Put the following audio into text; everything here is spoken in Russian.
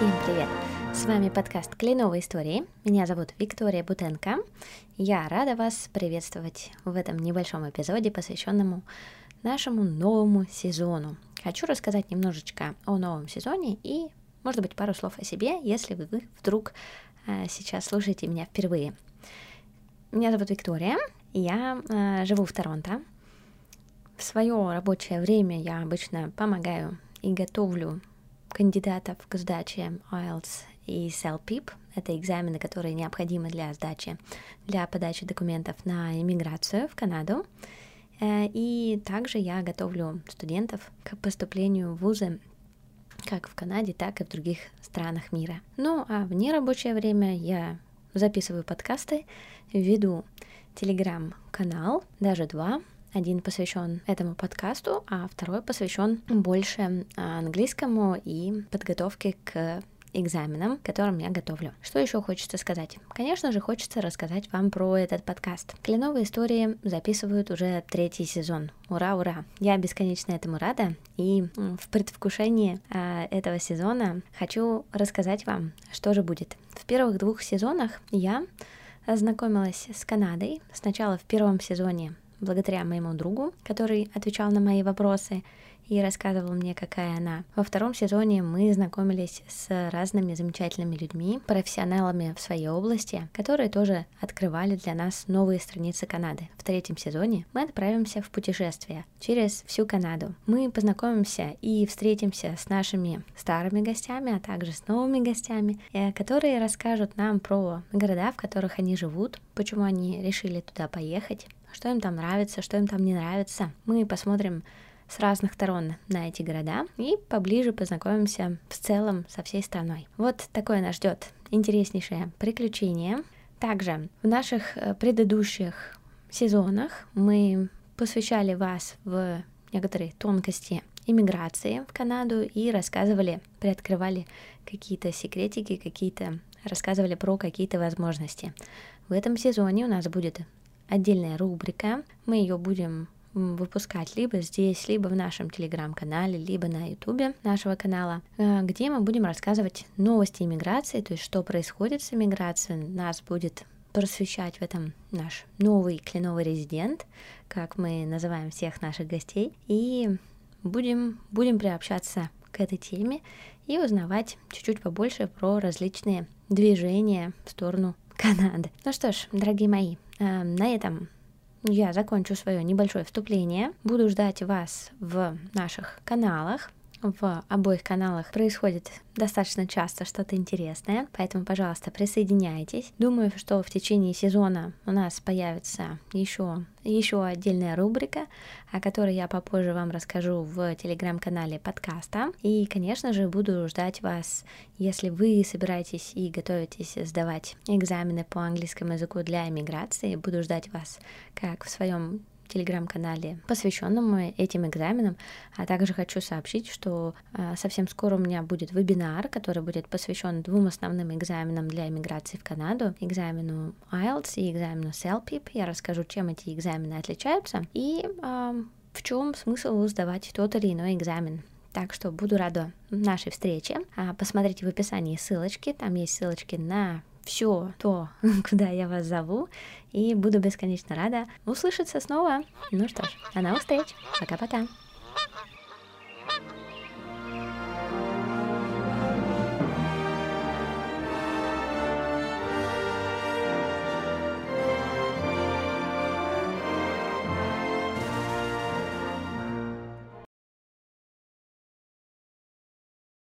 Всем привет! С вами подкаст «Кленовые истории». Меня зовут Виктория Бутенко. Я рада вас приветствовать в этом небольшом эпизоде, посвященному нашему новому сезону. Хочу рассказать немножечко о новом сезоне и, может быть, пару слов о себе, если вы вдруг э, сейчас слушаете меня впервые. Меня зовут Виктория, я э, живу в Торонто. В свое рабочее время я обычно помогаю и готовлю кандидатов к сдаче IELTS и CELPIP. Это экзамены, которые необходимы для сдачи, для подачи документов на иммиграцию в Канаду. Э, и также я готовлю студентов к поступлению в вузы как в Канаде, так и в других странах мира. Ну а в нерабочее время я записываю подкасты, веду телеграм-канал, даже два, один посвящен этому подкасту, а второй посвящен больше английскому и подготовке к экзаменам, которым я готовлю. Что еще хочется сказать? Конечно же, хочется рассказать вам про этот подкаст. Кленовые истории записывают уже третий сезон. Ура, ура! Я бесконечно этому рада, и в предвкушении э, этого сезона хочу рассказать вам, что же будет. В первых двух сезонах я ознакомилась с Канадой. Сначала в первом сезоне благодаря моему другу, который отвечал на мои вопросы и рассказывал мне, какая она. Во втором сезоне мы знакомились с разными замечательными людьми, профессионалами в своей области, которые тоже открывали для нас новые страницы Канады. В третьем сезоне мы отправимся в путешествие через всю Канаду. Мы познакомимся и встретимся с нашими старыми гостями, а также с новыми гостями, э, которые расскажут нам про города, в которых они живут, почему они решили туда поехать, что им там нравится, что им там не нравится. Мы посмотрим с разных сторон на эти города и поближе познакомимся в целом со всей страной. Вот такое нас ждет интереснейшее приключение. Также в наших э, предыдущих сезонах мы посвящали вас в некоторые тонкости иммиграции в Канаду и рассказывали, приоткрывали какие-то секретики, какие-то рассказывали про какие-то возможности. В этом сезоне у нас будет отдельная рубрика. Мы ее будем выпускать либо здесь, либо в нашем телеграм-канале, либо на ютубе нашего канала, э, где мы будем рассказывать новости иммиграции, то есть что происходит с иммиграцией. Нас будет просвещать в этом наш новый кленовый резидент, как мы называем всех наших гостей, и будем, будем приобщаться к этой теме и узнавать чуть-чуть побольше про различные движения в сторону Канады. Ну что ж, дорогие мои, э, на этом я закончу свое небольшое вступление. Буду ждать вас в наших каналах в обоих каналах происходит достаточно часто что-то интересное, поэтому, пожалуйста, присоединяйтесь. Думаю, что в течение сезона у нас появится еще, еще отдельная рубрика, о которой я попозже вам расскажу в телеграм-канале подкаста. И, конечно же, буду ждать вас, если вы собираетесь и готовитесь сдавать экзамены по английскому языку для иммиграции. Буду ждать вас как в своем телеграм-канале, посвященному этим экзаменам. А также хочу сообщить, что э, совсем скоро у меня будет вебинар, который будет посвящен двум основным экзаменам для иммиграции в Канаду. Экзамену IELTS и экзамену CELPIP. Я расскажу, чем эти экзамены отличаются и э, в чем смысл сдавать тот или иной экзамен. Так что буду рада нашей встрече. А, посмотрите в описании ссылочки, там есть ссылочки на все то, куда я вас зову, и буду бесконечно рада услышаться снова. Ну что ж, до новых встреч. Пока-пока.